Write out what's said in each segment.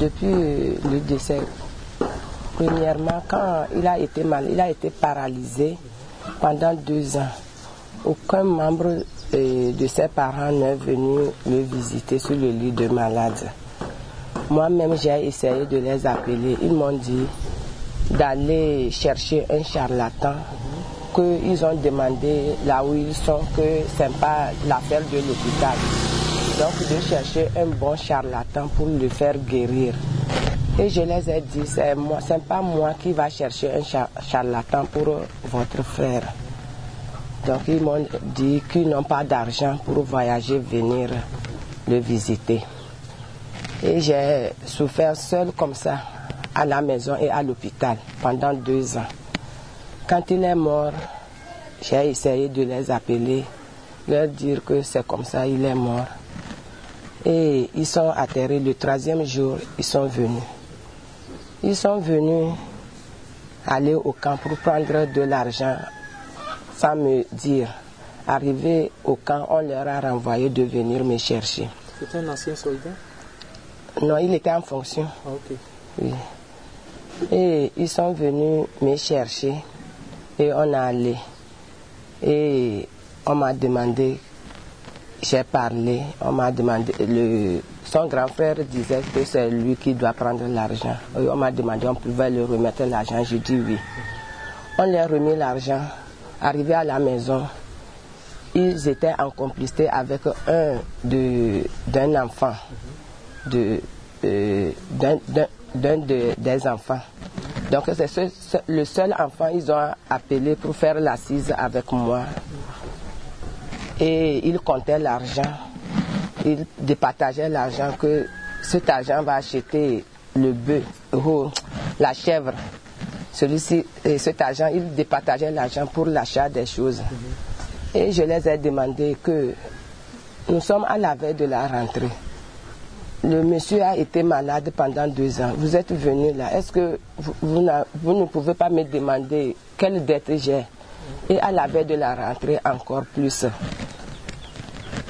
depuis le décès. Premièrement, quand il a été mal, il a été paralysé pendant deux ans. Aucun membre euh, de ses parents n'est venu le visiter sur le lit de malade. Moi-même, j'ai essayé de les appeler. Ils m'ont dit d'aller chercher un charlatan qu'ils ont demandé là où ils sont que ce n'est pas l'affaire de l'hôpital. Donc de chercher un bon charlatan pour le faire guérir. Et je les ai dit, c'est moi, c'est pas moi qui va chercher un charlatan pour votre frère. Donc ils m'ont dit qu'ils n'ont pas d'argent pour voyager, venir le visiter. Et j'ai souffert seul comme ça à la maison et à l'hôpital pendant deux ans. Quand il est mort, j'ai essayé de les appeler, leur dire que c'est comme ça, il est mort. Et ils sont atterrés le troisième jour, ils sont venus. Ils sont venus aller au camp pour prendre de l'argent sans me dire. Arrivé au camp, on leur a renvoyé de venir me chercher. C'était un ancien soldat? Non, il était en fonction. Ah, ok. Oui. Et ils sont venus me chercher et on a allé. Et on m'a demandé, j'ai parlé, on m'a demandé, son grand frère disait que c'est lui qui doit prendre l'argent. On m'a demandé, on pouvait lui remettre l'argent, j'ai dit oui. On leur a remis l'argent. Arrivé à la maison, ils étaient en complicité avec un d'un enfant, euh, d'un, d'un, d'un de- des enfants. Donc c'est ce- ce- le seul enfant ils ont appelé pour faire l'assise avec moi. Et ils comptaient l'argent. Ils départageaient l'argent que cet argent va acheter le bœuf, ou la chèvre. Celui-ci, et cet argent, ils départageaient l'argent pour l'achat des choses. Et je les ai demandé que nous sommes à la veille de la rentrée. Le monsieur a été malade pendant deux ans. Vous êtes venu là. Est-ce que vous, vous ne pouvez pas me demander quelle dette j'ai? Et à la veille de la rentrée, encore plus.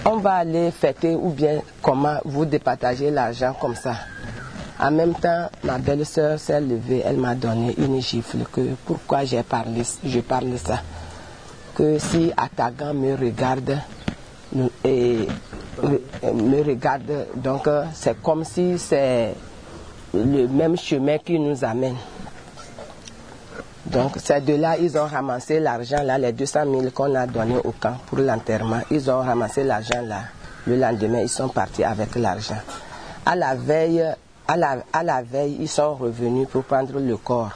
On va aller fêter ou bien comment vous départagez l'argent comme ça. En même temps, ma belle-sœur s'est levée, elle m'a donné une gifle que pourquoi j'ai parlé, je parle ça. Que si Atagan me regarde, et euh, me regarde, donc euh, c'est comme si c'est le même chemin qui nous amène. Donc c'est de là ils ont ramassé l'argent là, les 200 000 qu'on a donné au camp pour l'enterrement. Ils ont ramassé l'argent là. Le lendemain, ils sont partis avec l'argent. À la veille, ils sont revenus pour prendre le corps.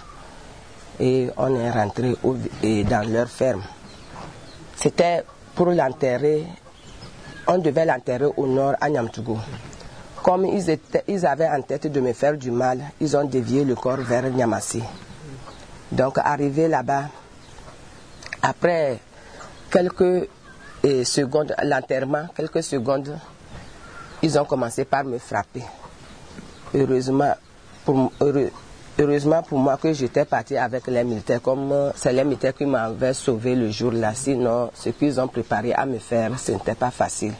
Et on est rentré dans leur ferme. C'était pour l'enterrer. On devait l'enterrer au nord à Nyamtougou. Comme ils, avaient en tête de me faire du mal, ils ont dévié le corps vers Niamassi. Donc arrivé là-bas, après quelques eh, secondes, l'enterrement, quelques secondes, ils ont commencé par me frapper. Heureusement pour, heureusement pour moi que j'étais parti avec les militaires, comme euh, c'est les militaires qui m'avaient sauvé le jour-là. Sinon, ce qu'ils ont préparé à me faire, ce n'était pas facile.